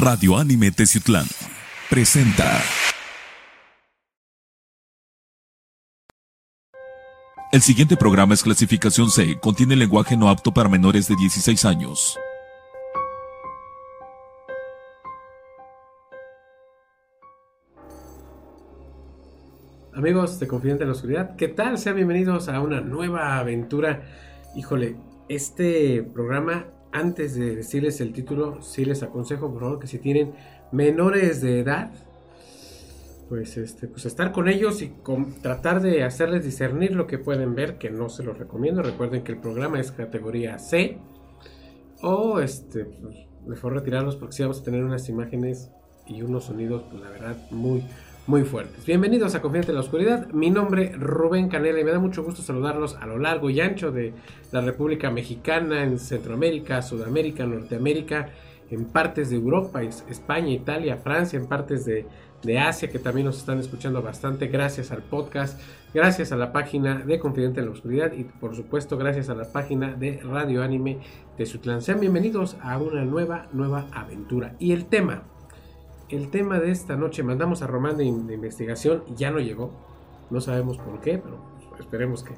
Radio Anime Teciutlán presenta. El siguiente programa es clasificación C, contiene lenguaje no apto para menores de 16 años. Amigos de Confidente en la Oscuridad, ¿qué tal? Sean bienvenidos a una nueva aventura. Híjole, este programa, antes de decirles el título, sí les aconsejo, por favor, que si tienen menores de edad, pues, este, pues estar con ellos y tratar de hacerles discernir lo que pueden ver, que no se los recomiendo. Recuerden que el programa es categoría C. O este, pues, mejor retirarlos porque si vamos a tener unas imágenes y unos sonidos, pues la verdad, muy, muy fuertes. Bienvenidos a Confiante en la Oscuridad. Mi nombre es Rubén Canela y me da mucho gusto saludarlos a lo largo y ancho de la República Mexicana, en Centroamérica, Sudamérica, Norteamérica, en partes de Europa, España, Italia, Francia, en partes de, de Asia que también nos están escuchando bastante. Gracias al podcast, gracias a la página de Confidente en la Oscuridad y por supuesto gracias a la página de Radio Anime de Sutlán. Sean bienvenidos a una nueva, nueva aventura. Y el tema el tema de esta noche, mandamos a Román de, investigación y ya no llegó. No sabemos por qué, pero esperemos que,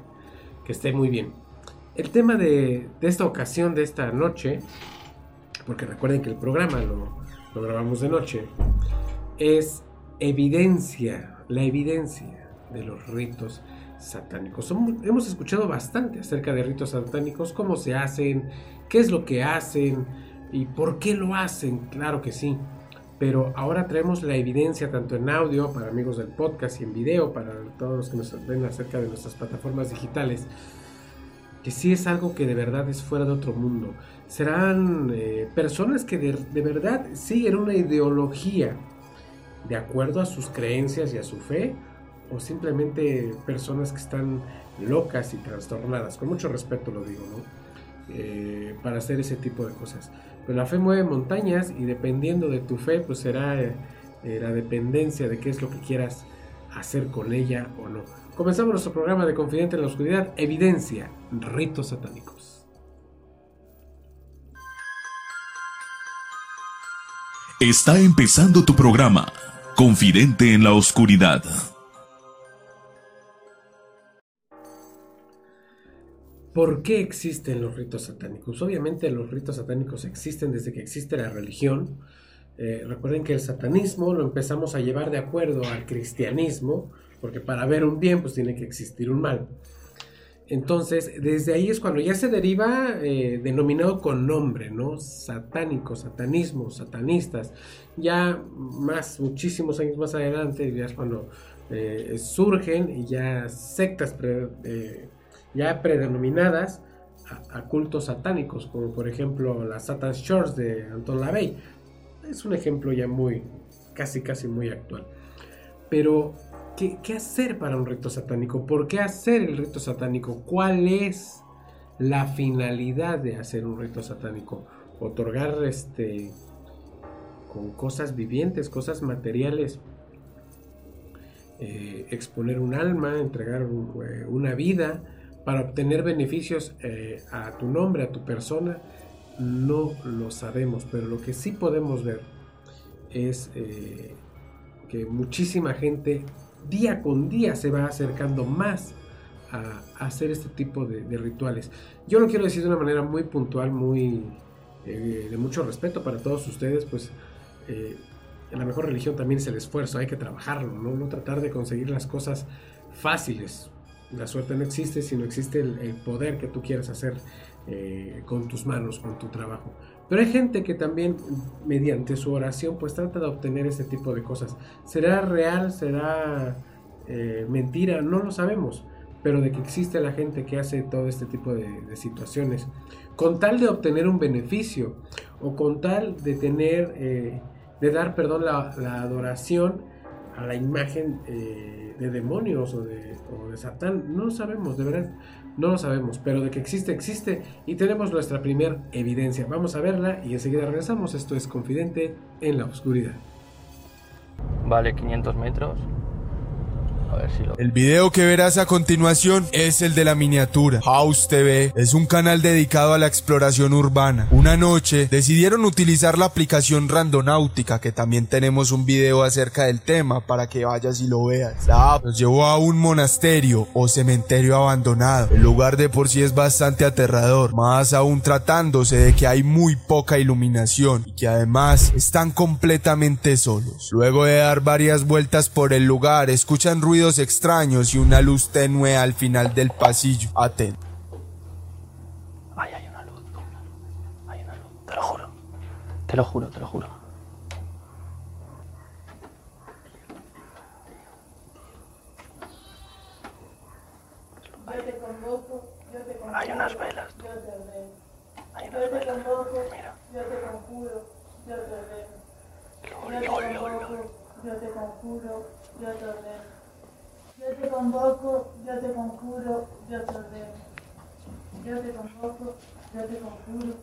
esté muy bien. El tema de, esta ocasión, de esta noche, porque recuerden que el programa lo, lo grabamos de noche, es evidencia, la evidencia de los ritos satánicos. Hemos escuchado bastante acerca de ritos satánicos, cómo se hacen, qué es lo que hacen y por qué lo hacen, claro que sí pero ahora traemos la evidencia tanto en audio para amigos del podcast y en video para todos los que nos ven acerca de nuestras plataformas digitales, que sí es algo que de verdad es fuera de otro mundo. Serán eh, personas que de, de verdad siguen una ideología de acuerdo a sus creencias y a su fe, o simplemente personas que están locas y trastornadas, con mucho respeto lo digo, ¿no? Eh, para hacer ese tipo de cosas. Pero la fe mueve montañas y dependiendo de tu fe, pues será eh, la dependencia de qué es lo que quieras hacer con ella o no. Comenzamos nuestro programa de Confidente en la Oscuridad, Evidencia, Ritos Satánicos. Está empezando tu programa, Confidente en la Oscuridad. ¿Por qué existen los ritos satánicos? Obviamente los ritos satánicos existen desde que existe la religión. Eh, recuerden que el satanismo lo empezamos a llevar de acuerdo al cristianismo, porque para ver un bien pues tiene que existir un mal. Entonces, desde ahí es cuando ya se deriva eh, denominado con nombre, ¿no? Satánico, satanismo, satanistas. Ya más, muchísimos años más adelante, ya es cuando eh, surgen y ya sectas ya predenominadas a, cultos satánicos, como por ejemplo la Satan's Church de Anton LaVey. Es un ejemplo ya muy, casi, casi muy actual. Pero, ¿qué, ¿qué, hacer para un rito satánico? ¿Por qué hacer el rito satánico? ¿Cuál es la finalidad de hacer un rito satánico? Otorgar este con cosas vivientes, cosas materiales, eh, exponer un alma, entregar eh, una vida, para obtener beneficios eh, a tu nombre, a tu persona, no lo sabemos, pero lo que sí podemos ver es eh, que muchísima gente día con día se va acercando más a, hacer este tipo de, rituales. Yo lo quiero decir de una manera muy puntual, muy eh, de mucho respeto para todos ustedes, pues en la mejor religión también es el esfuerzo, hay que trabajarlo, ¿no? no tratar de conseguir las cosas fáciles la suerte no existe, sino existe el, poder que tú quieres hacer eh, con tus manos, con tu trabajo. Pero hay gente que también mediante su oración pues trata de obtener ese tipo de cosas. ¿Será real? ¿Será eh, mentira? No lo sabemos. Pero de que existe la gente que hace todo este tipo de, situaciones. Con tal de obtener un beneficio o con tal de tener, eh, de dar, perdón, la adoración a la imagen eh, de demonios o de, o de, Satán. No lo sabemos, de verdad, no lo sabemos, pero de que existe, existe y tenemos nuestra primera evidencia. Vamos a verla y enseguida regresamos. Esto es Confidente en la Oscuridad. Vale, 500 metros. El video que verás a continuación es el de la miniatura. House TV es un canal dedicado a la exploración urbana. Una noche decidieron utilizar la aplicación Randonáutica, que también tenemos un video acerca del tema para que vayas y lo veas. La app nos llevó a un monasterio o cementerio abandonado. El lugar de por sí es bastante aterrador, más aún tratándose de que hay muy poca iluminación y que además están completamente solos. Luego de dar varias vueltas por el lugar, escuchan ruidos extraños y una luz tenue al final del pasillo. Atento. Ay, hay una luz. Hay una luz. Te lo juro. Te lo juro, te lo juro. Hay unas velas. Hay unas velas. Mira. Lol, lol, lol, lol. Yo te conjuro, yo te ordeno. Yo te convoco, yo te conjuro, yo te ordeno. Yo te convoco, yo te conjuro,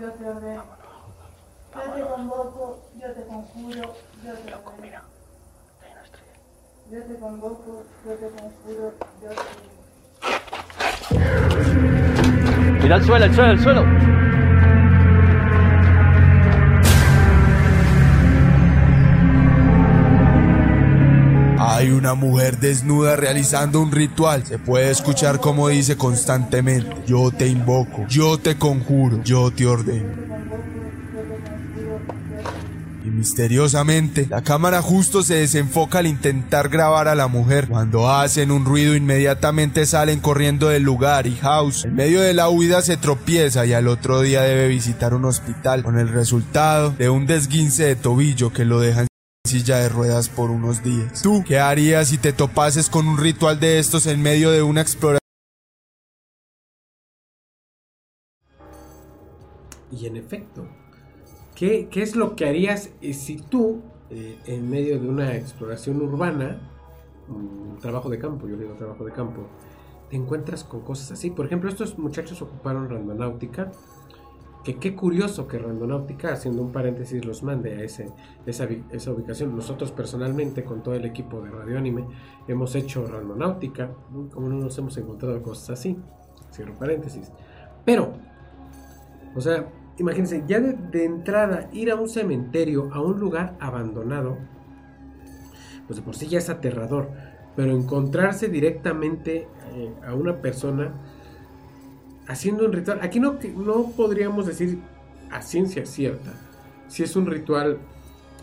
yo te ordeno. Yo te convoco, yo te conjuro, yo te ordeno. Yo te convoco, yo te conjuro, yo te ordeno. Mira el suelo, el suelo, el suelo. Hay una mujer desnuda realizando un ritual. Se puede escuchar como dice constantemente, yo te invoco, yo te conjuro, yo te ordeno. Y misteriosamente, la cámara justo se desenfoca al intentar grabar a la mujer. Cuando hacen un ruido, inmediatamente salen corriendo del lugar y House, en medio de la huida, se tropieza y al otro día debe visitar un hospital con el resultado de un desguince de tobillo que lo deja en silla de ruedas por unos días. ¿Tú qué harías si te topases con un ritual de estos en medio de una exploración? Y en efecto, ¿qué, qué es lo que harías eh, si tú, eh, en medio de una exploración urbana, trabajo de campo, yo digo trabajo de campo, te encuentras con cosas así? Por ejemplo, estos muchachos ocuparon randonáutica, que qué curioso que randonáutica, haciendo un paréntesis, los mande a ese, esa, esa ubicación. Nosotros personalmente, con todo el equipo de Radio Anime, hemos hecho randonáutica, como no nos hemos encontrado cosas así, cierro paréntesis. Pero, o sea, imagínense, ya de, de entrada ir a un cementerio, a un lugar abandonado, pues de por sí ya es aterrador. Pero encontrarse directamente eh, a una persona haciendo un ritual. Aquí no, no podríamos decir a ciencia cierta si es un ritual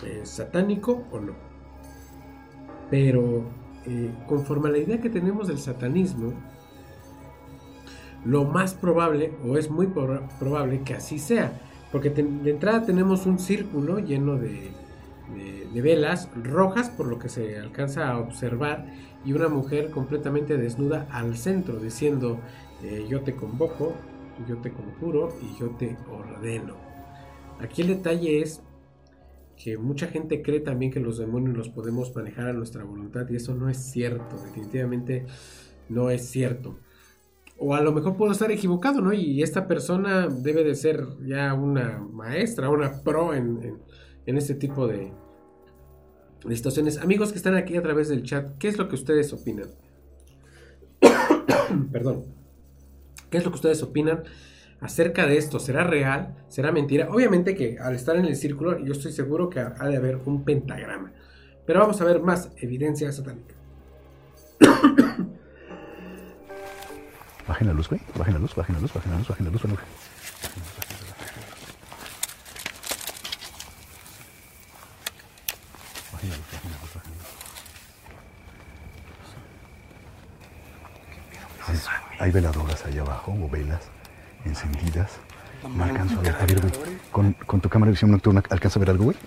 eh, satánico o no. Pero eh, conforme a la idea que tenemos del satanismo, lo más probable, o es muy proba- probable que así sea, porque de entrada tenemos un círculo lleno de- de velas rojas, por lo que se alcanza a observar, y una mujer completamente desnuda al centro, diciendo, eh, yo te convoco, yo te conjuro y yo te ordeno. Aquí el detalle es que mucha gente cree también que los demonios los podemos manejar a nuestra voluntad y eso no es cierto, definitivamente no es cierto. O a lo mejor puedo estar equivocado, ¿no? Y esta persona debe de ser ya una maestra, una pro en, en, este tipo de situaciones. Amigos que están aquí a través del chat, ¿qué es lo que ustedes opinan? Perdón. ¿Qué es lo que ustedes opinan acerca de esto? ¿Será real? ¿Será mentira? Obviamente que al estar en el círculo, yo estoy seguro que ha de haber un pentagrama. Pero vamos a ver más evidencia satánica. Bajen la luz, güey. Bajen la luz, bajen la luz, bajen la luz, bajen la luz, bajen la luz. La luz, bajen la luz, bajen la Hay, veladoras ahí abajo, o velas encendidas. No alcanzo a ver, a ver, güey. Con, tu cámara de visión nocturna, ¿alcanza a ver algo, güey?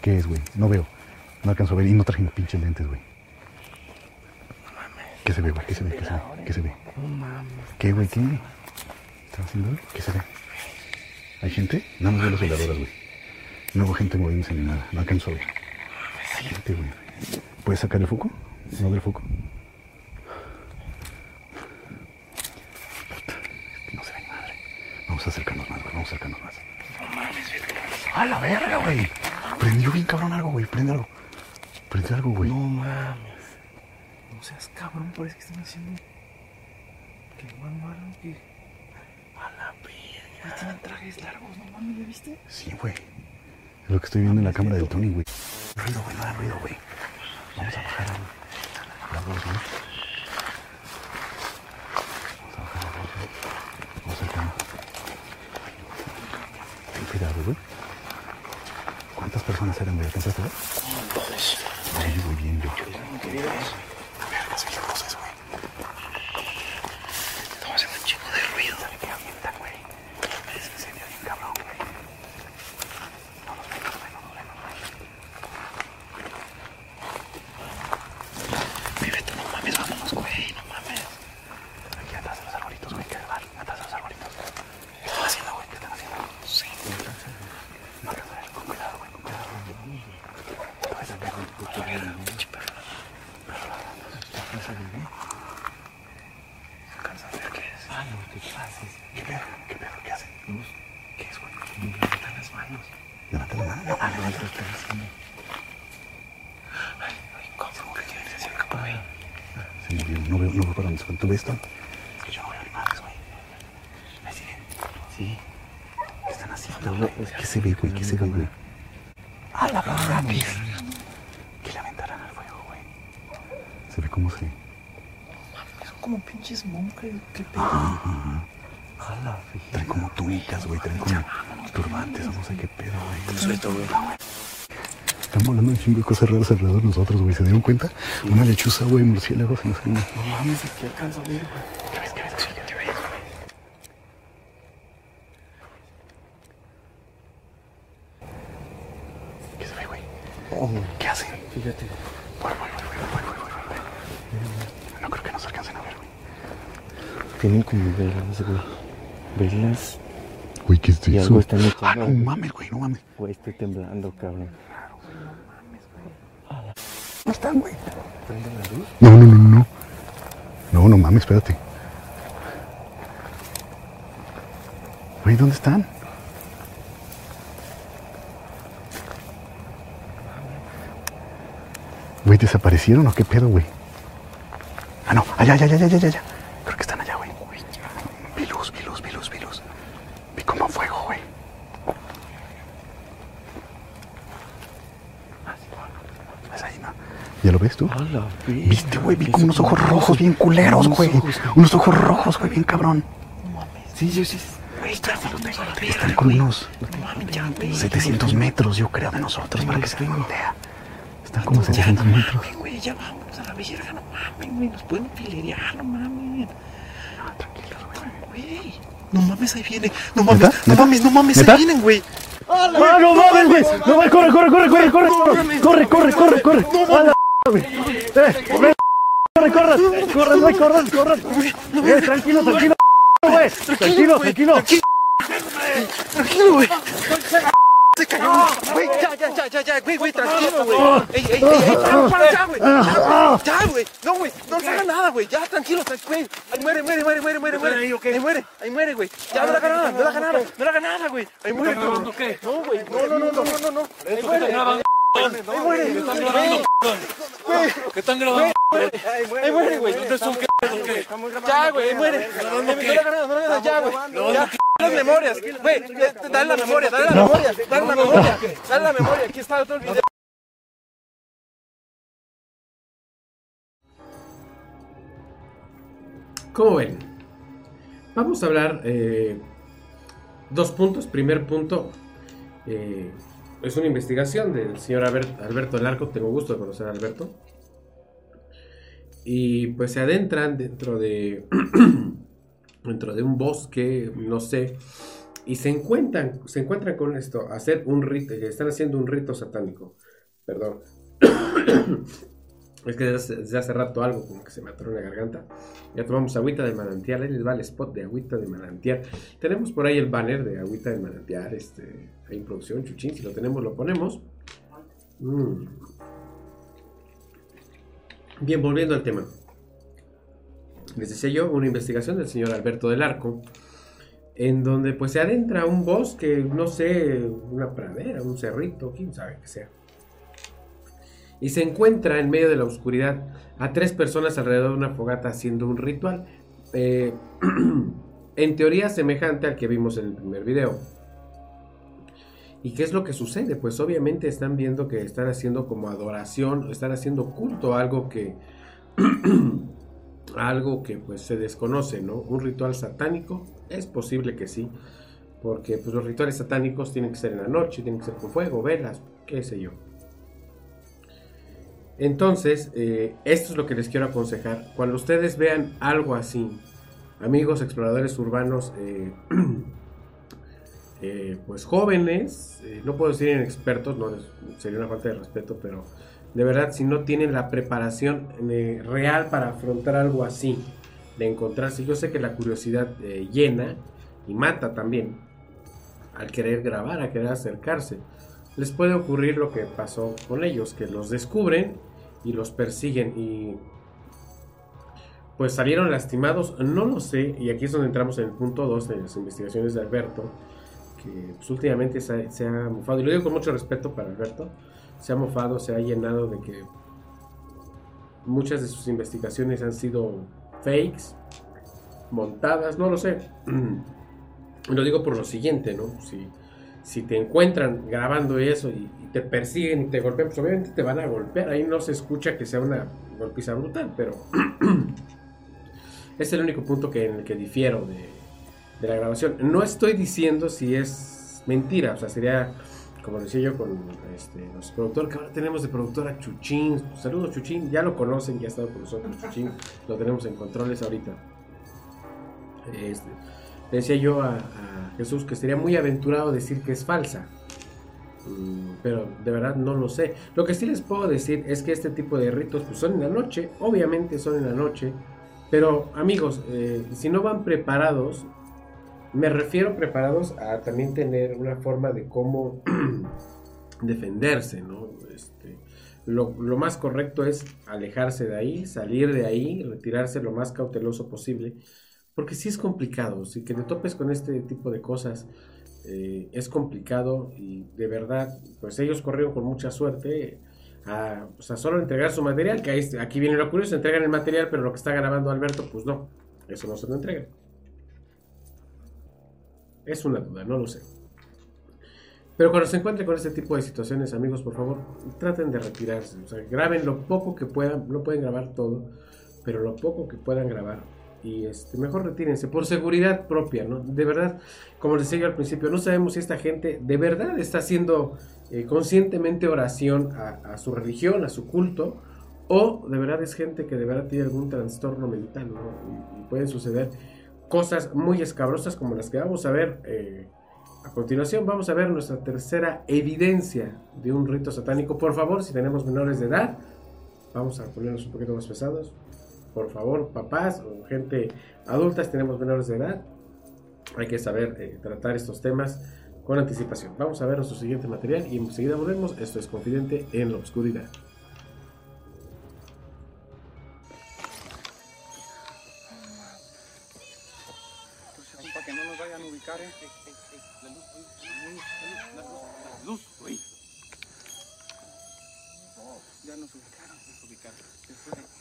¿Qué es, güey? No veo. No alcanzo a ver y no traje mis pinches lentes, güey. ¿Qué se ve, güey? ¿Qué se ve? ¿Qué se ve? ¿Qué se ve? ¿Qué, güey? ¿Qué? ¿Están haciendo? ¿Qué se ve? ¿Hay gente? Nada más veo las veladoras, güey. No veo gente moviéndose ni nada. No alcanzo a ver. ¿Puedes sacar el foco? No del foco. Puta, es que no se ve ni madre. Vamos a acercarnos más, güey. Vamos a acercarnos más. No mames, A la verga, güey. Prendió bien cabrón algo, güey. Prende algo. Prende algo, güey. No mames. No seas cabrón, parece que están haciendo. Que malo, que. A la verga. Tienen trajes largos, no mames, ¿ya viste? Sí, güey. Es lo que estoy viendo en la cámara del Tony, güey. Ruido, güey, no hagas ruido, güey. Vamos a bajar la voz, ¿no? Vamos a bajar la voz, güey. Vamos a acercarnos. Ten cuidado, güey. ¿Cuántas personas eran, güey? ¿Alcanzaste a ver? Bien, yo. Se oyen voces, güey. Estamos haciendo un chingo de ruido. Que avientan, güey. Es incendio bien cabrón, güey. No nos ven, no nos ven, no nos ven, no nos ven. Güey, vete, no mames, vámonos, güey, no mames. Aquí atrás de los arbolitos, güey, que van atrás de los arbolitos. ¿Qué están haciendo, güey? ¿Qué están haciendo? Sí. No alcanzo a ver, con cuidado, güey, con cuidado. Te vas a caer, güey. Pinche perro. Alcanza a ver qué es. Ah, no, ¿qué haces? ¿Qué pedo? ¿Qué pedo? ¿Qué hacen? ¿Qué es, güey? Levantan las manos. Levanta la mano. Ah, no, esto está haciendo. Ay, ay, ¿cómo que quieren decir que por ahí? Se movieron. No veo, no van. ¿Tú ves, Tom? Es que yo no veo ni madres, güey. Ahí siguen. Sí. ¿Qué están haciendo, güey? ¿Qué se ve, güey? ¿Qué se ve, güey? ¡A la verga! Que le aventarán al fuego, güey. Se ve cómo se... Son como pinches monjes. ¿Qué pedo? A la Traen como túnicas, güey. Traen como turbantes. No sé qué pedo, güey. Suelto, güey. Están volando un chingo de cosas raras alrededor de nosotros, güey. ¿Se dieron cuenta? Una lechuza, güey, murciélagos y no sé. No mames, aquí alcanza a ver, güey. ¿Qué ves? ¿Qué ves? ¿Qué ves? ¿Qué se ve, güey? ¿Qué hacen? Fíjate. Voy, voy, voy, voy, voy, voy, voy. No creo que nos alcancen a ver, güey. Tienen como velas, güey. Velas. Güey, ¿qué es Y eso? algo están Ah, echando. no mames, güey, no mames. Güey, estoy temblando, cabrón. Están, güey. ¿Prenden la luz? No, no, no, no. No, no mames, espérate. Güey, ¿dónde están? Güey, ¿desaparecieron o qué pedo, güey? Ah, no, allá, allá, allá, allá, allá, allá. Creo que están allá, güey. Vi luz, vi luz, vi luz, vi luz. Vi como fuego, güey. ¿Ves ahí, no? ¿Ya lo ves tú? A la verga. Viste, güey, vi como unos ojos rojos bien culeros, güey. Unos ojos rojos, güey, bien cabrón. No mames. Sí, yo sí. Güey, está lo tengo la verga, Están como unos No mames, ya, güey. 700 metros, yo creo, de nosotros, para que se den tengo. una idea. Están como Ya, 700 no metros. mames, güey, ya vámonos a la verga, no mames, güey. Nos pueden filerear, no mames. Ah, tranquilos, güey. No mames, ahí viene. No mames, no mames, no mames, ahí vienen, güey. ¡Ah, no mames, güey! ¡No mames! ¡Corre, corre, corre, corre, corre! ¡Corre, corre, corre, corre! ¡Eh! ¡Corre, corre! ¡Corre, güey, corre, corre! ¡Eh, tranquilo, tranquilo, güey! ¡Tranquilo, tranquilo! Tranquilo, güey. Se cayó. Güey, ya, ya, ya, ya, ya, güey, güey, tranquilo, güey. Ey, ey, ey, ey, para, ya, güey. Ya, güey, ya. No, güey, no se haga nada, güey. Ya, tranquilo, güey. Ahí muere, muere, muere, muere, muere, muere. Ahí muere, ahí muere, güey. Ya, no le haga nada, no le haga nada, no le haga nada, güey. Ahí muere. No, güey, no, no, no, no, no, no, no. Ahí. Ahí muere. ¿Qué están grabando? ¿Qué están grabando? Ahí muere, güey. Ya, güey, ahí muere. Ya, güey. Las memorias, güey, dale la memoria, dale la memoria, dale la memoria, dale la memoria, aquí está todo el video. ¿Cómo ven? Vamos a hablar eh, dos puntos. Primer punto eh, es una investigación del señor Albert- Alberto Larco. Tengo gusto de conocer a Alberto. Y pues se adentran dentro de dentro de un bosque, no sé, y se encuentran se encuentran con esto, hacer un rito, están haciendo un rito satánico. Perdón. Es que desde, hace rato algo como que se me en la garganta. Ya tomamos agüita de manantial. Ahí les va el spot de agüita de manantial. Tenemos por ahí el banner de agüita de manantial. Este, ahí producción, chuchín. Si lo tenemos, lo ponemos. Mm. Bien, volviendo al tema. Les decía yo, una investigación del señor Alberto del Arco. En donde pues se adentra un bosque, no sé, una pradera, un cerrito, quién sabe qué sea. Y se encuentra en medio de la oscuridad a tres personas alrededor de una fogata haciendo un ritual. Eh, en teoría semejante al que vimos en el primer video. ¿Y qué es lo que sucede? Pues obviamente están viendo que están haciendo como adoración, están haciendo culto a algo que algo que pues se desconoce, ¿no? Un ritual satánico, es posible que sí, porque pues los rituales satánicos tienen que ser en la noche, tienen que ser con fuego, velas, qué sé yo. Entonces, eh, esto es lo que les quiero aconsejar. Cuando ustedes vean algo así, amigos exploradores urbanos, eh, eh, pues jóvenes, no puedo decir expertos, no sería una falta de respeto, pero de verdad, si no tienen la preparación real para afrontar algo así, de encontrarse, yo sé que la curiosidad llena y mata también al querer grabar, a querer acercarse les puede ocurrir lo que pasó con ellos, que los descubren y los persiguen y pues salieron lastimados, no lo sé, y aquí es donde entramos en el punto 2 de las investigaciones de Alberto, que pues, últimamente se ha, mofado, y lo digo con mucho respeto para Alberto, se ha mofado, se ha llenado de que muchas de sus investigaciones han sido fakes, montadas, no lo sé. lo digo por lo siguiente, ¿no? Si si te encuentran grabando eso y, te persiguen y te golpean, pues obviamente te van a golpear. Ahí no se escucha que sea una golpiza brutal, pero es el único punto que, en el que difiero de, la grabación. No estoy diciendo si es mentira, o sea, sería, como decía yo con este, los productores, que ahora tenemos de productora Chuchín. Saludos Chuchín, ya lo conocen, ya ha estado con nosotros Chuchín, lo tenemos en controles ahorita. Este, decía yo a, Jesús que sería muy aventurado decir que es falsa. Mm, pero de verdad no lo sé. Lo que sí les puedo decir es que este tipo de ritos pues, son en la noche, obviamente son en la noche. Pero amigos, eh, si no van preparados, me refiero preparados a también tener una forma de cómo defenderse, ¿no? Este, lo, lo, más correcto es alejarse de ahí, salir de ahí, retirarse lo más cauteloso posible. Porque sí es complicado, si que te topes con este tipo de cosas eh, es complicado y de verdad, pues ellos corrieron con mucha suerte a, pues, solo entregar su material, que ahí, aquí viene lo curioso, entregan el material, pero lo que está grabando Alberto, pues no, eso no se lo entregan. Es una duda, no lo sé. Pero cuando se encuentren con este tipo de situaciones, amigos, por favor, traten de retirarse. O sea, graben lo poco que puedan, no pueden grabar todo, pero lo poco que puedan grabar, y este, mejor retírense por seguridad propia, ¿no? De verdad, como les decía al principio, no sabemos si esta gente de verdad está haciendo eh, conscientemente oración a, su religión, a su culto, o de verdad es gente que de verdad tiene algún trastorno mental, ¿no? Y, pueden suceder cosas muy escabrosas como las que vamos a ver eh, a continuación. Vamos a ver nuestra tercera evidencia de un rito satánico. Por favor, si tenemos menores de edad, vamos a ponernos un poquito más pesados por favor, papás o gente adultas, tenemos menores de edad, hay que saber eh, tratar estos temas con anticipación. Vamos a ver nuestro siguiente material y enseguida volvemos. Esto es Confidente en la Oscuridad.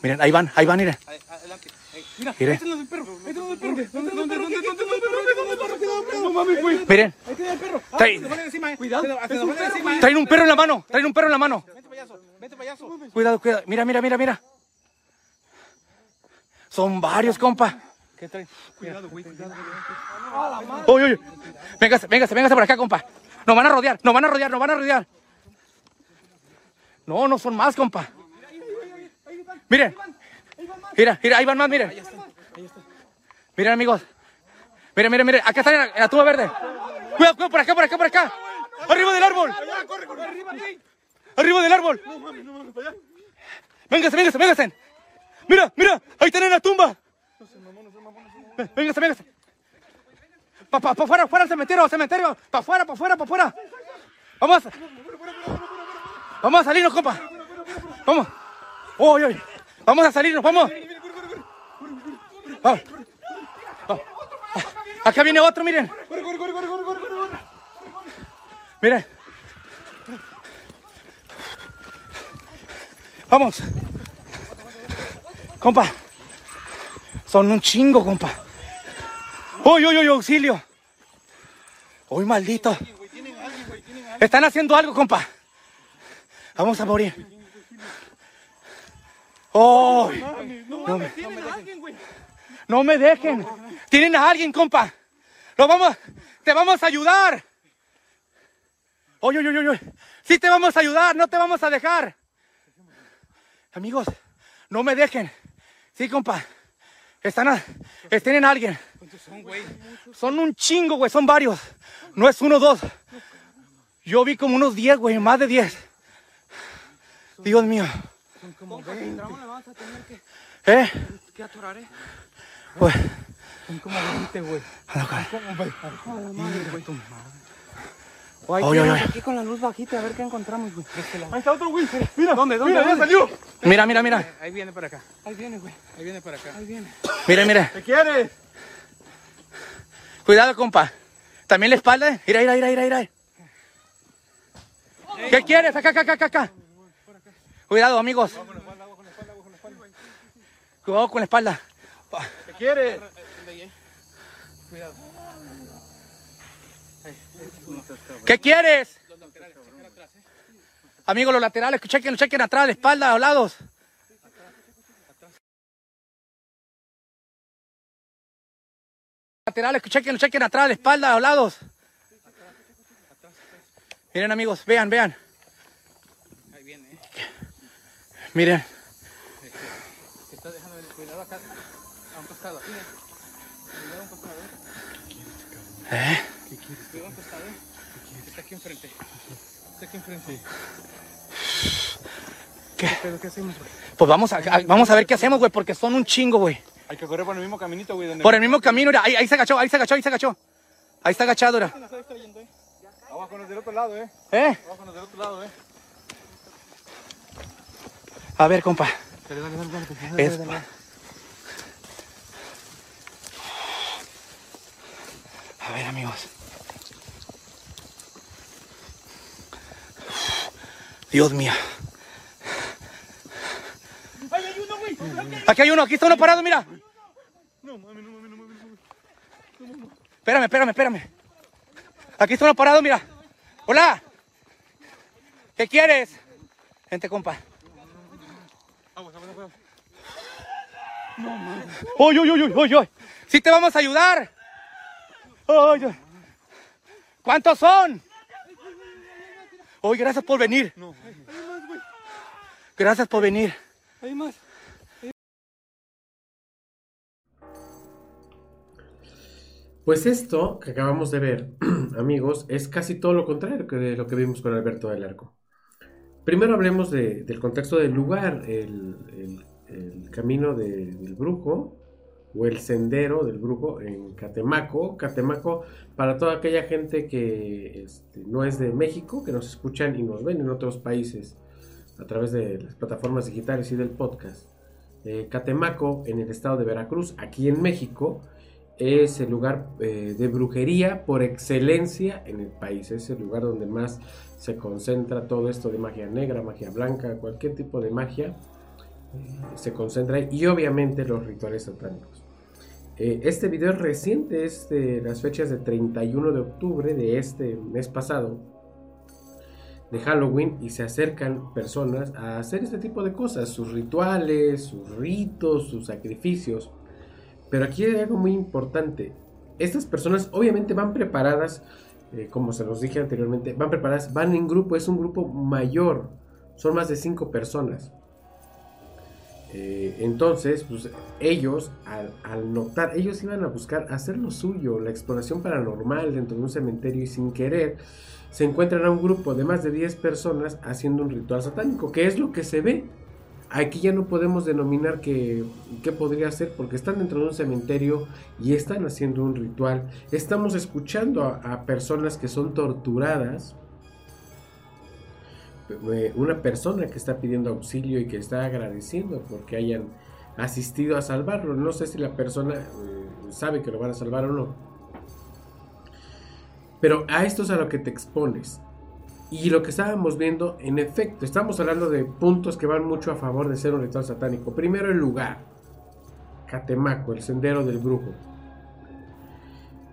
Miren, ahí van, ahí van, miren. Adelante. Mira, Miren. ahí está el perro. Ahí está el perro. ¿Dónde, dónde, dónde, dónde, dónde, No mames, güey. Miren, Ahí tiene el perro. Ah, Trae- se nos van encima, eh. Cuidado. Eh. traen un perro en la mano, traen un perro en la mano. Vente, payaso. Vente, payaso. Cuidado, cuidado. Mira, mira, mira, mira. Son varios, compa. ¿Qué traen? Cuidado, güey. Cuidado. Uy, uy. Véngase, véngase, véngase por acá, compa. Nos van a rodear, nos van a rodear, nos van a rodear. No, no son más, compa. Miren. Mira, mira, ahí van más, miren. Miren, amigos. Miren, miren, miren. Acá están en la, en la tumba verde. Cuidado, cuidado, por acá, por acá, por acá. Arriba del árbol. Arriba del árbol. Véngase, véngase, véngase. Mira, mira, ahí están en la tumba. Véngase, véngase. Pa, pa, pa fuera, fuera al cementerio, cementerio. Pa afuera, pa afuera, pa afuera. Vamos. Vamos a salirnos, compa. Vamos. Uy, uy. Vamos a salirnos, vamos. Vamos. Vamos. Acá viene otro, miren. Miren. Vamos. Compa. Son un chingo, compa. Uy, uy, uy, auxilio. Uy, maldito. Están haciendo algo, compa. Vamos a morir. ¡Oh! No me, no me dejen. Tienen a alguien, compa. Lo vamos, te vamos a ayudar. Oye, oye, oye, oye. Sí te vamos a ayudar, no te vamos a dejar. Amigos, no me dejen. Sí, compa. Están a, tienen a alguien. Son un chingo, güey, son varios. No es uno dos. Yo vi como unos 10, güey, más de 10. Dios mío. ¿Eh? Pues, Son como 20, güey. a la cara. Oye, oye, oye. aquí con la luz bajita, a ver qué encontramos, güey. Ahí está otro, güey. Mira, ¿Dónde, dónde, mira, ya salió. Mira, mira, mira. Ahí viene para acá. Ahí viene, güey. Ahí viene para acá. Ahí viene. Mira, mira. ¿Qué quieres? Cuidado, compa. También la espalda. Mira, mira, mira, mira, mira. ¿Qué quieres? Acá, acá, acá, acá. Cuidado, amigos. Cuidado con la espalda. ¿Qué quieres? ¿Qué quieres? Amigos, los laterales, chequen, chequen atrás, la espalda, a los lados. Laterales, chequen, chequen atrás, la espalda, a los lados. Miren, amigos, vean, vean. Miren. Está dejando el cuidado acá. A un costado. Mira. Cuidado a un costado. ¿Eh? Cuidado a un costado. Está aquí enfrente. Está aquí enfrente. ¿Qué? ¿Pero qué hacemos, güey? Pues vamos a, a- vamos a ver qué hacemos, güey, porque son un chingo, güey. Hay que correr por el mismo caminito, güey. donde- Por el mismo camino, mira, ahí, ahí se agachó, ahí se agachó, ahí se agachó. Ahí está agachado, mira. Abajo con los del otro lado, eh. ¿Eh? Abajo con los del otro lado, eh. A ver, compa. Dale, dale, dale, dale, dale, Es- dale, dale. A ver, amigos. Dios mío. Aquí hay uno, aquí está uno parado, mira. Espérame, espérame, espérame. Aquí está uno parado, mira. Hola. ¿Qué quieres? Gente, compa. ¡Uy, uy, uy, uy, uy, uy! ¡Sí te vamos a ayudar! ¡Ay, ay! ¿Cuántos son? Uy, gracias por venir. Gracias por venir. Hay más. Pues esto que acabamos de ver, amigos, es casi todo lo contrario que de lo que vimos con Alberto del Arco. Primero hablemos de- del contexto del lugar, el, el- el camino de- del brujo o el sendero del brujo en Catemaco. Catemaco, para toda aquella gente que este, no es de México, que nos escuchan y nos ven en otros países a través de las plataformas digitales y del podcast. Eh, Catemaco, en el estado de Veracruz, aquí en México, es el lugar eh, de brujería por excelencia en el país. Es el lugar donde más se concentra todo esto de magia negra, magia blanca, cualquier tipo de magia se concentra y obviamente los rituales satánicos. Eh, este video es reciente, es de las fechas de 31 de octubre de este mes pasado de Halloween y se acercan personas a hacer este tipo de cosas, sus rituales, sus ritos, sus sacrificios. Pero aquí hay algo muy importante. Estas personas obviamente van preparadas, eh, como se los dije anteriormente, van preparadas, van en grupo, es un grupo mayor, son más de cinco personas. Eh, entonces, pues ellos, al, notar, ellos iban a buscar hacer lo suyo, la exploración paranormal dentro de un cementerio y sin querer, se encuentran a un grupo de más de 10 personas haciendo un ritual satánico, que es lo que se ve. Aquí ya no podemos denominar que, qué podría ser porque están dentro de un cementerio y están haciendo un ritual. Estamos escuchando a personas que son torturadas. Una persona que está pidiendo auxilio y que está agradeciendo porque hayan asistido a salvarlo. No sé si la persona eh, sabe que lo van a salvar o no. Pero a esto es a lo que te expones. Y lo que estábamos viendo, en efecto, estamos hablando de puntos que van mucho a favor de ser un ritual satánico. Primero el lugar, Catemaco, el sendero del brujo.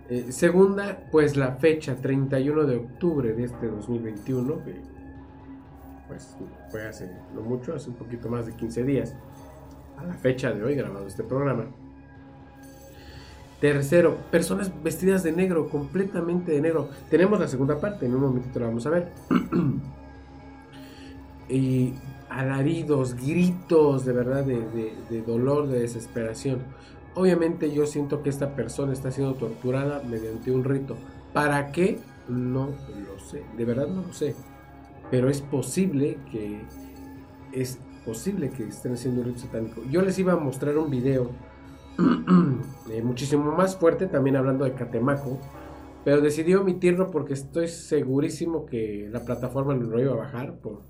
Eh, segunda, pues la fecha, 31 de octubre de este 2021, que pues fue hace no mucho, hace un poquito más de 15 días, a la fecha de hoy grabado este programa. Tercero, personas vestidas de negro, completamente de negro. Tenemos la segunda parte, en un momentito la vamos a ver. y alaridos, gritos de verdad, de, de- de dolor, de desesperación. Obviamente yo siento que esta persona está siendo torturada mediante un rito. ¿Para qué? No lo sé, de verdad no lo sé. Pero es posible que es posible que estén haciendo un rito satánico. Yo les iba a mostrar un video eh, muchísimo más fuerte, también hablando de Catemaco, pero decidí omitirlo porque estoy segurísimo que la plataforma lo iba a bajar por,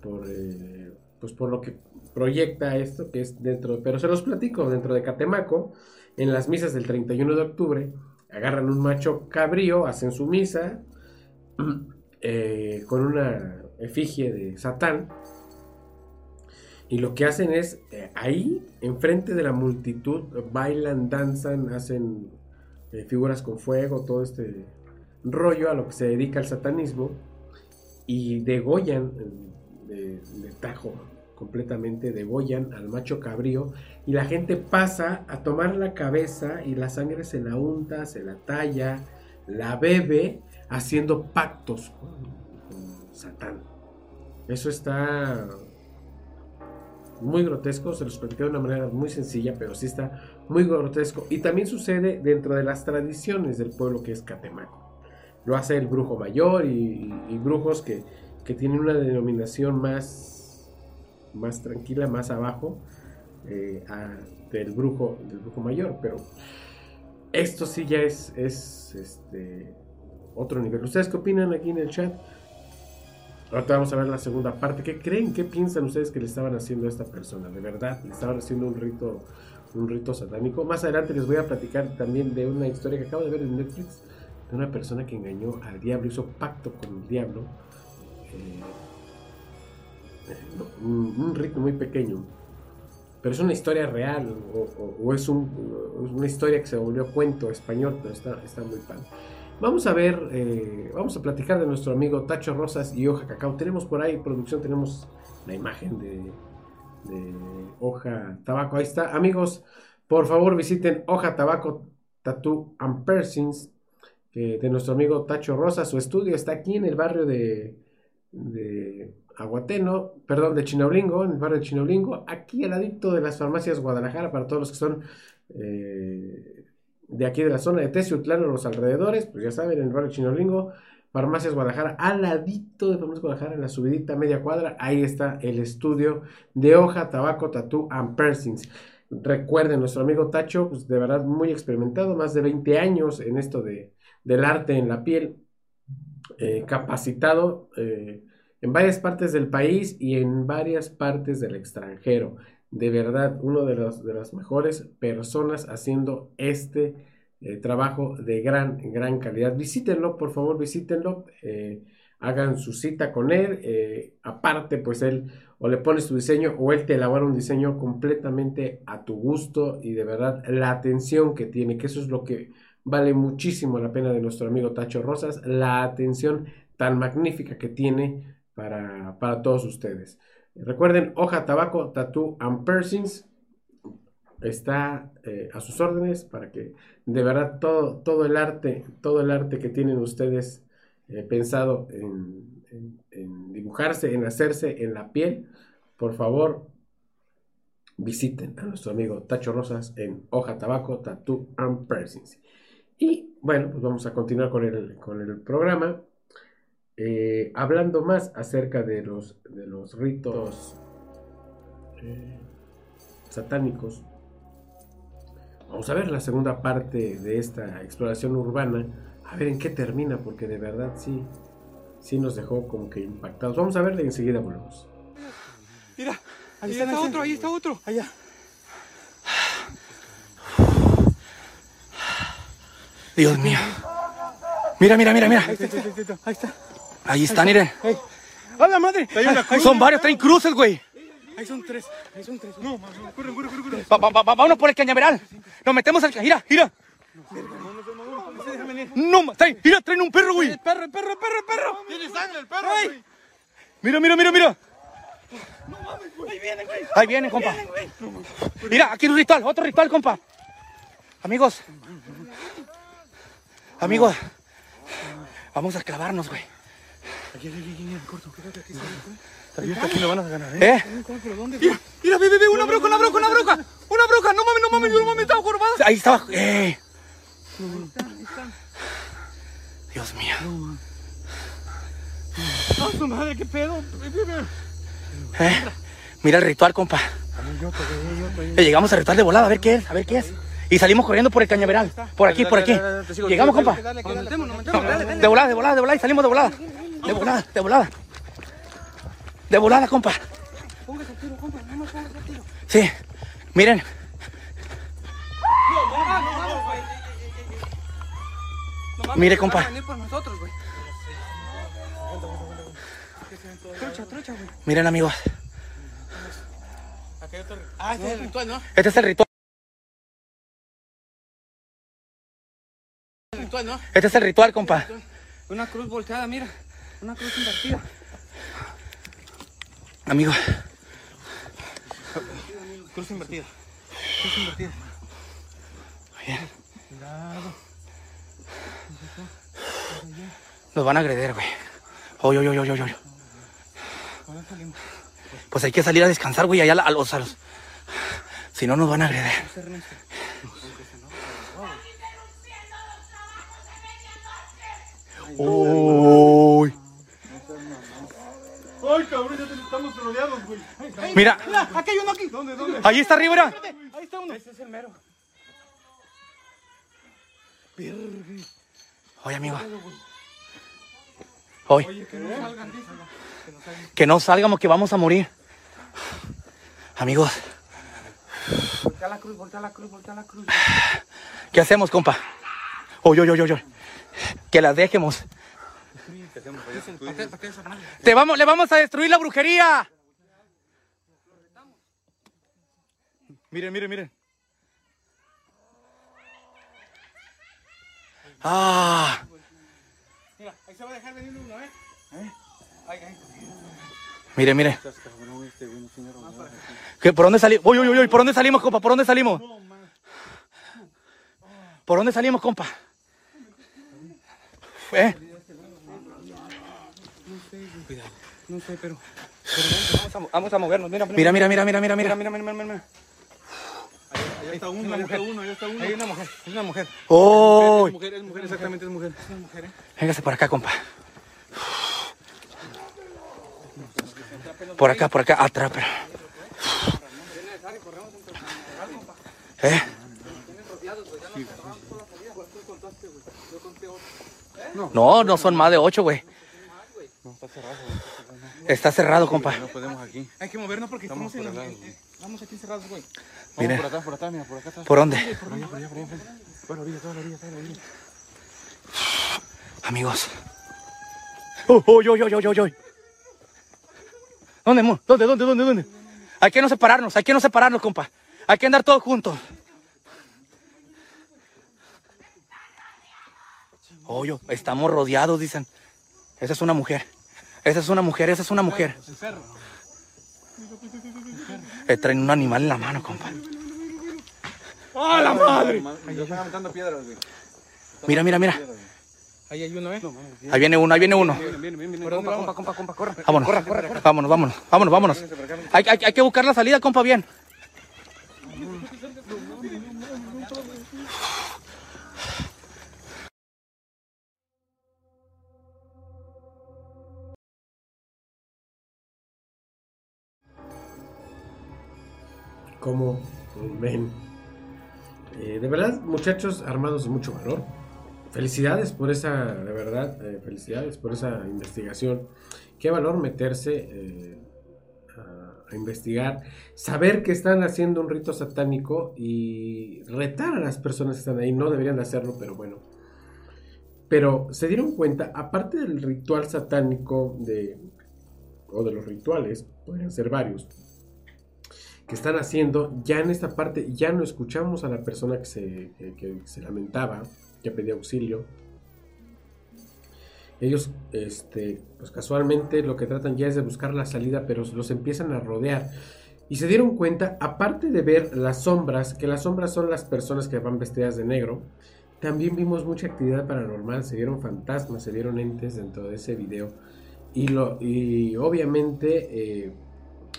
por, eh, pues por lo que proyecta esto, que es dentro, pero se los platico, dentro de Catemaco, en las misas del 31 de octubre, agarran un macho cabrío, hacen su misa, eh, con una efigie de Satán, y lo que hacen es, eh, ahí, enfrente de la multitud, bailan, danzan, hacen eh, figuras con fuego, todo este rollo a lo que se dedica el satanismo, y degollan de, de tajo, completamente degollan al macho cabrío, y la gente pasa a tomar la cabeza y la sangre se la unta, se la talla, la bebe, haciendo pactos con, Satán. Eso está muy grotesco, se los platiqué de una manera muy sencilla, pero sí está muy grotesco. Y también sucede dentro de las tradiciones del pueblo que es Catemaco. Lo hace el brujo mayor y, brujos que, que tienen una denominación más, más tranquila, más abajo eh, del, brujo, del brujo mayor. Pero esto sí ya es, es este, otro nivel. ¿Ustedes qué opinan aquí en el chat? Ahorita vamos a ver la segunda parte. ¿Qué creen? ¿Qué piensan ustedes que le estaban haciendo a esta persona? ¿De verdad le estaban haciendo un rito, un rito satánico? Más adelante les voy a platicar también de una historia que acabo de ver en Netflix de una persona que engañó al diablo, hizo pacto con el diablo. Eh, un, rito muy pequeño. Pero es una historia real o es una historia que se volvió cuento español, pero está, está muy padre. Vamos a ver, eh, vamos a platicar de nuestro amigo Tacho Rosas y Hoja Cacao. Tenemos por ahí, producción, tenemos la imagen de, de Hoja Tabaco. Ahí está. Amigos, por favor visiten Hoja Tabaco Tattoo and Piercings eh, de nuestro amigo Tacho Rosas. Su estudio está aquí en el barrio de, de Aguateno, perdón, de Chinaulingo, en el barrio de Chinaulingo, aquí al ladito de las farmacias Guadalajara, para todos los que son eh, de aquí de la zona de Teciutlán o los alrededores, pues ya saben, en el barrio de Chinaulingo, farmacias Guadalajara, al ladito de farmacias Guadalajara, en la subidita media cuadra, ahí está el estudio de hoja, tabaco, tattoo and piercings. Recuerden, nuestro amigo Tacho, pues de verdad muy experimentado, más de 20 años en esto de, del arte en la piel, eh, capacitado eh, en varias partes del país y en varias partes del extranjero. De verdad, uno de, los, de las mejores personas haciendo este eh, trabajo de gran, gran calidad. Visítenlo, por favor, visítenlo. eh, hagan su cita con él. eh, aparte, pues él o le pones tu diseño o él te elabora un diseño completamente a tu gusto y de verdad la atención que tiene, que eso es lo que vale muchísimo la pena de nuestro amigo Tacho Rosas, la atención tan magnífica que tiene para, para todos ustedes. Recuerden, hoja, tabaco, tattoo and piercings está eh, a sus órdenes para que de verdad todo, todo el arte, todo el arte que tienen ustedes eh, pensado en, en- dibujarse, en hacerse en la piel, por favor visiten a nuestro amigo Tacho Rosas en hoja, tabaco, tattoo and piercings. Y bueno, pues vamos a continuar con el, con el programa. Eh, hablando más acerca de los, de los ritos eh, satánicos. Vamos a ver la segunda parte de esta exploración urbana. A ver en qué termina, porque de verdad sí, sí nos dejó como que impactados. Vamos a verla y enseguida volvemos. Mira, ahí está otro, ahí está otro. Allá. Dios mío. Mira, mira, mira, mira. Ahí está, ahí está, ahí está. Ahí están, miren. ¡A la madre! Son varios, traen cruces, güey. Ahí son tres. Ahí son tres. No. Corre, corre, corre, corre. Va- va- va- vámonos por el cañaveral. Nos metemos al... Mira, mira. No, ma- traen, mira, traen un perro, güey. Perro, perro, perro, perro. Tiene sangre el perro, güey. Mira, mira, mira, mira. Ahí vienen, güey. Ahí vienen, compa. Mira, aquí un ritual, otro ritual, compa. Amigos. Amigos. Vamos a clavarnos, güey. Aquí, aquí, aquí, aquí, corto. Aquí, aquí lo van a ganar, ¿eh? ¿Eh? Mira, mira, ve, ve, ve, una bruja, una bruja, una bruja. Una bruja, no mames, no mames, yo no mames, estaba jorobada. Ahí estaba. ¡Eh! Dios mío. ¡Ah, su madre, qué pedo! ¿Eh? Mira el ritual, compa. Eh, Llegamos al ritual de volada, a ver qué es, a ver qué es. Y salimos corriendo por el cañaveral. Por aquí, por aquí. Llegamos, compa. De volada, de volada, de volada. Y salimos de volada. De volada, de volada. De volada, compa. Póngase al tiro, compa, nada más póngase al tiro. Sí. Miren. Mire, compa. Van a venir por nosotros, güey. Trucha, trucha, güey. Miren, amigos. Ah, ese es el ritual, ¿no? Este es el ritual. El ritual, ¿no? Este es el ritual, compa. Una cruz volteada, mira. Una cruz invertida. Amigos. Cruz invertida. Cruz invertida. Bien. Nos van a agreder, güey. Oye, oye, oye, oye, oye. Pues hay que salir a descansar, güey, allá a los, a los. Si no, nos van a agreder. Uy. Ay, cabrón, ya te- estamos rodeados, güey. Mira. Mira, aquí hay uno aquí. ¿Dónde, dónde? Ahí está arriba, mira. Ahí está uno. Ese es el mero. Oye, amigo. Oye, Oye, que no salgan, dice. Que no salgan. que no salgamos, que vamos a morir. Amigos, Voltea la cruz, voltea la cruz, voltea la cruz. ¿qué hacemos, compa? Oye, oye, oye, oye. Que las dejemos. Te vamos, le vamos a destruir la brujería. Miren, miren, miren. Ah, Mira, ahí se va a dejar venir uno, ¿eh? Ahí, ahí. miren, miren. ¿Qué, ¿Por dónde salimos? Uy, uy, uy, uy, ¿por dónde salimos, compa? ¿Por dónde salimos? ¿Por dónde salimos, compa? ¿Eh? No sé, pero. pero vamos, a, vamos a movernos. Mira, Mira, mira, mira, mira, mira, mira. mira, mira, mira, mira. Ahí está uno, ahí está uno, ahí está uno. Hay una mujer, es una mujer. ¡Oh! Es mujer, es mujer, exactamente es mujer. Es una mujer, ¿eh? Véngase por acá, compa. Por acá, por acá, atrápelo. ¿Eh? No, no son más de ocho, güey. Está cerrado, compa. No podemos aquí. Hay que movernos porque estamos, en, en- en- Vamos aquí encerrados, güey. Vamos por acá, por acá, mira, por acá atrás. ¿Por dónde? Por allá, por allá, por allá. Toda la orilla, toda la orilla, toda la orilla. Amigos. Oh, oh, oh, oh, oh, oh, oh. ¿Dónde, mo? ¿Dónde, dónde, dónde, dónde? Hay que no separarnos, hay que no separarnos, compa. Hay que andar todos juntos. Oye, estamos rodeados, dicen. Esa es una mujer. Esa es una mujer, esa es una mujer. Eh, traen un animal en la mano, compa. ¡Ah, la madre! Ahí están aventando piedras, güey. Mira, mira, mira. Ahí hay uno, ¿eh? Ahí viene uno, ahí viene uno. Compa, compa, compa, compa, corre. Vámonos. Vámonos, vámonos, vámonos, vámonos. Hay, hay- hay que buscar la salida, compa, bien. Como ven. Eh, de verdad, muchachos armados de mucho valor. Felicidades por esa, verdad, eh, felicidades por esa investigación. Qué valor meterse eh, a, a investigar, saber que están haciendo un rito satánico y retar a las personas que están ahí. No deberían de hacerlo, pero bueno. Pero se dieron cuenta, aparte del ritual satánico de, o de los rituales, podrían ser varios, que están haciendo, ya en esta parte ya no escuchamos a la persona que se, que- se lamentaba, que pedía auxilio. Ellos, este, pues casualmente lo que tratan ya es de buscar la salida, pero los empiezan a rodear. Y se dieron cuenta, aparte de ver las sombras, que las sombras son las personas que van vestidas de negro, también vimos mucha actividad paranormal, se vieron fantasmas, se vieron entes dentro de ese video. Y, lo, y obviamente eh,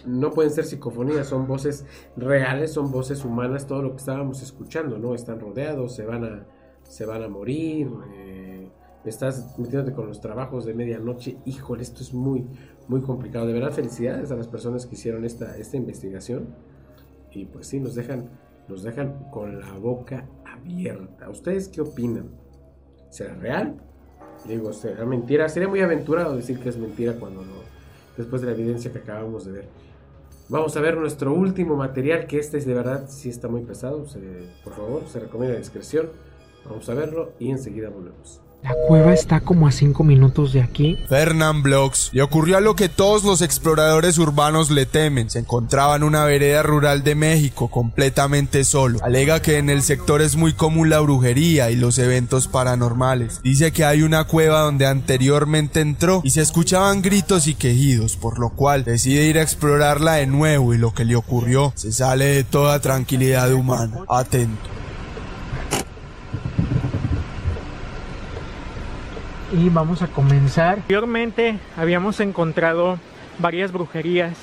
no pueden ser psicofonías, son voces reales, son voces humanas, todo lo que estábamos escuchando, ¿no? Están rodeados, se van a, se van a morir, eh, estás metiéndote con los trabajos de medianoche, híjole, esto es muy, muy complicado. De verdad, felicidades a las personas que hicieron esta, esta investigación. Y pues sí, nos dejan, nos dejan con la boca abierta. ¿Ustedes qué opinan? ¿Será real? Digo, ¿será mentira? Sería muy aventurado decir que es mentira cuando no, después de la evidencia que acabamos de ver. Vamos a ver nuestro último material, que este es de verdad, sí está muy pesado. por favor, se recomienda discreción. Vamos a verlo y enseguida volvemos. La cueva está como a 5 minutos de aquí. Fernand Blogs le ocurrió a lo que todos los exploradores urbanos le temen. Se encontraba en una vereda rural de México completamente solo. Alega que en el sector es muy común la brujería y los eventos paranormales. Dice que hay una cueva donde anteriormente entró y se escuchaban gritos y quejidos, por lo cual decide ir a explorarla de nuevo y lo que le ocurrió se sale de toda tranquilidad humana. Atento. Y vamos a comenzar. Anteriormente habíamos encontrado varias brujerías.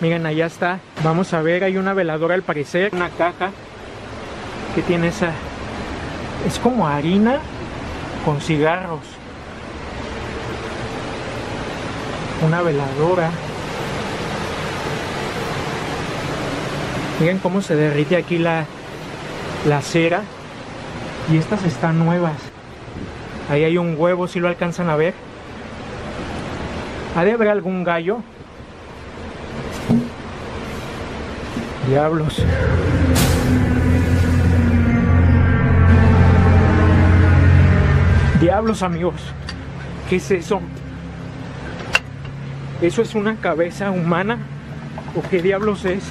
Miren, allá está. Vamos a ver, hay una veladora al parecer. Una caja que tiene esa... Es como harina con cigarros. Una veladora. Miren cómo se derrite aquí la, la cera. Y estas están nuevas. Ahí hay un huevo, si lo alcanzan a ver. ¿Ha de haber algún gallo? Diablos. Diablos, amigos. ¿Qué es eso? ¿Eso es una cabeza humana? ¿O qué diablos es?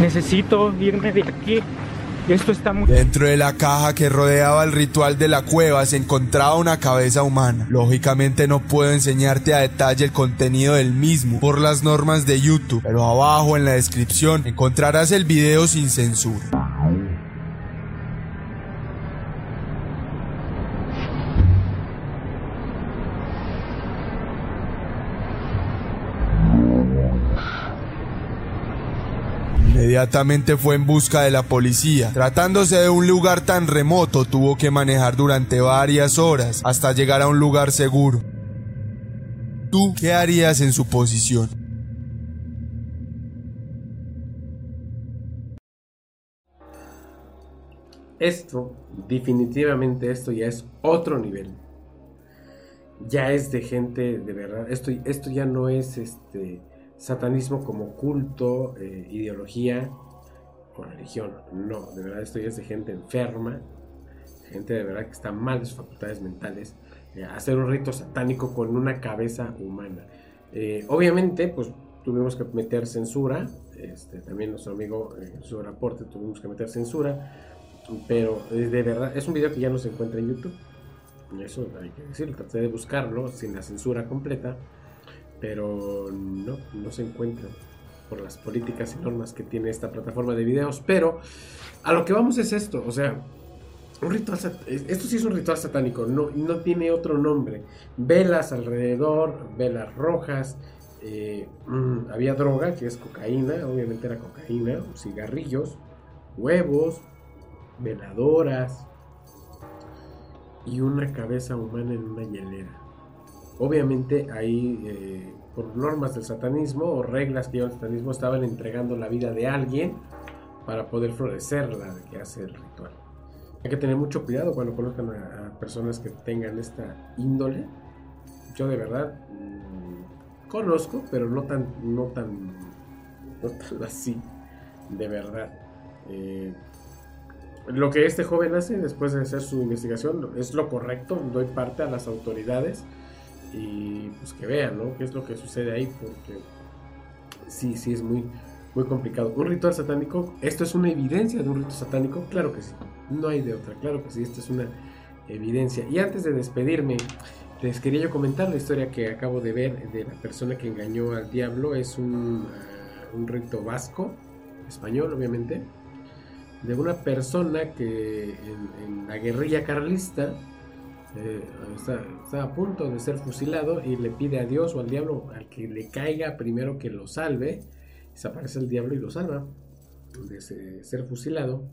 Necesito irme de aquí. Dentro de la caja que rodeaba el ritual de la cueva se encontraba una cabeza humana. Lógicamente no puedo enseñarte a detalle el contenido del mismo por las normas de YouTube, pero abajo en la descripción encontrarás el video sin censura. Inmediatamente fue en busca de la policía. Tratándose de un lugar tan remoto, tuvo que manejar durante varias horas hasta llegar a un lugar seguro. ¿Tú qué harías en su posición? Esto, definitivamente esto ya es otro nivel. Ya es de gente de verdad. Esto, esto ya no es este satanismo como culto, eh, ideología o religión. No, de verdad esto es de gente enferma. Gente de verdad que está mal de sus facultades mentales. eh, hacer un rito satánico con una cabeza humana. Eh, obviamente, pues tuvimos que meter censura. Este, también nuestro amigo su reporte tuvimos que meter censura. Pero de verdad, es un video que ya no se encuentra en YouTube. Eso hay que decirlo. Traté de buscarlo sin la censura completa. Pero no, no se encuentra por las políticas y normas que tiene esta plataforma de videos. Pero a lo que vamos es esto. O sea, un ritual esto sí es un ritual satánico. No, no tiene otro nombre. Velas alrededor, velas rojas. eh, mm, había droga, que es cocaína. Obviamente era cocaína. Cigarrillos, huevos, veladoras y una cabeza humana en una hielera. Obviamente ahí, eh, por normas del satanismo o reglas que lleva el satanismo, estaban entregando la vida de alguien para poder florecer la que hace el ritual. Hay que tener mucho cuidado cuando conozcan a, a personas que tengan esta índole. Yo de verdad mm, conozco, pero no tan, no tan, no tan así, de verdad. Eh, lo que este joven hace después de hacer su investigación es lo correcto, doy parte a las autoridades y pues que vean, ¿no? ¿Qué es lo que sucede ahí? Porque sí, sí es muy, muy complicado. Un ritual satánico, ¿esto es una evidencia de un rito satánico? Claro que sí, no hay de otra, claro que sí, esto es una evidencia. Y antes de despedirme, les quería yo comentar la historia que acabo de ver de la persona que engañó al diablo. Es un, uh, un rito vasco, español obviamente, de una persona que en la guerrilla carlista eh, está, a punto de ser fusilado y le pide a Dios o al diablo al que le caiga primero que lo salve. Desaparece el diablo y lo salva de ser fusilado.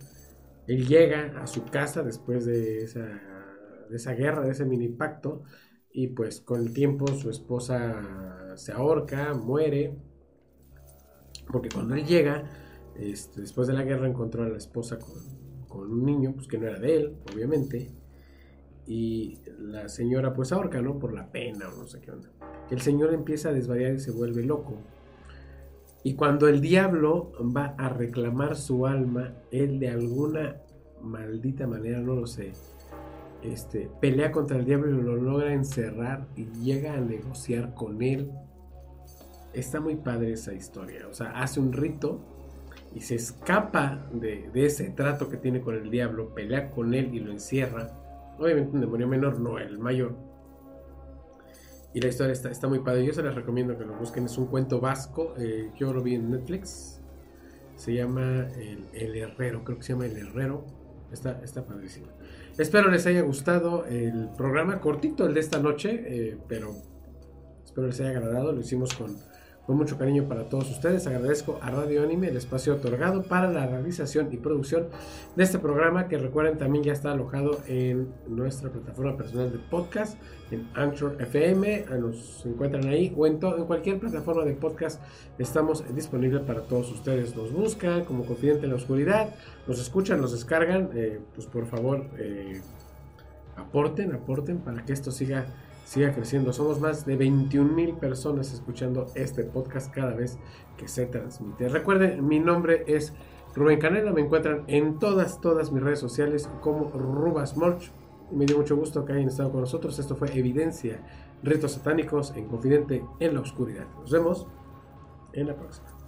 Él llega a su casa después de esa, de esa guerra, de ese mini pacto, y pues con el tiempo su esposa se ahorca, muere, porque cuando él llega, este, después de la guerra encontró a la esposa con, con, un niño, pues que no era de él, obviamente, y la señora pues ahorca, ¿no? Por la pena o no sé qué onda. El señor empieza a desvariar y se vuelve loco. Y cuando el diablo va a reclamar su alma, él de alguna maldita manera, no lo sé, este, pelea contra el diablo y lo logra encerrar y llega a negociar con él. Está muy padre esa historia. O sea, hace un rito y se escapa de, de, ese trato que tiene con el diablo, pelea con él y lo encierra. Obviamente un demonio menor, no el mayor. Y la historia está, está muy padre. Yo se les recomiendo que lo busquen. Es un cuento vasco. Eh, yo lo vi en Netflix. Se llama el, el, Herrero. Creo que se llama El Herrero. Está, está padrísimo. Espero les haya gustado el programa cortito, el de esta noche. Eh, pero espero les haya agradado. Lo hicimos con con mucho cariño para todos ustedes. Agradezco a Radio Anime el espacio otorgado para la realización y producción de este programa que recuerden también ya está alojado en nuestra plataforma personal de podcast, en Anchor FM, nos encuentran ahí o en, en cualquier plataforma de podcast estamos disponibles para todos ustedes. Nos buscan como Confidente en la Oscuridad, nos escuchan, nos descargan, eh, pues por favor eh, aporten, aporten para que esto siga siga creciendo. Somos más de 21 mil personas escuchando este podcast cada vez que se transmite. Recuerden, mi nombre es Rubén Canela. Me encuentran en todas, todas mis redes sociales como Rubasmolch. Me dio mucho gusto que hayan estado con nosotros. Esto fue Evidencia, Retos Satánicos en Confidente en la Oscuridad. Nos vemos en la próxima.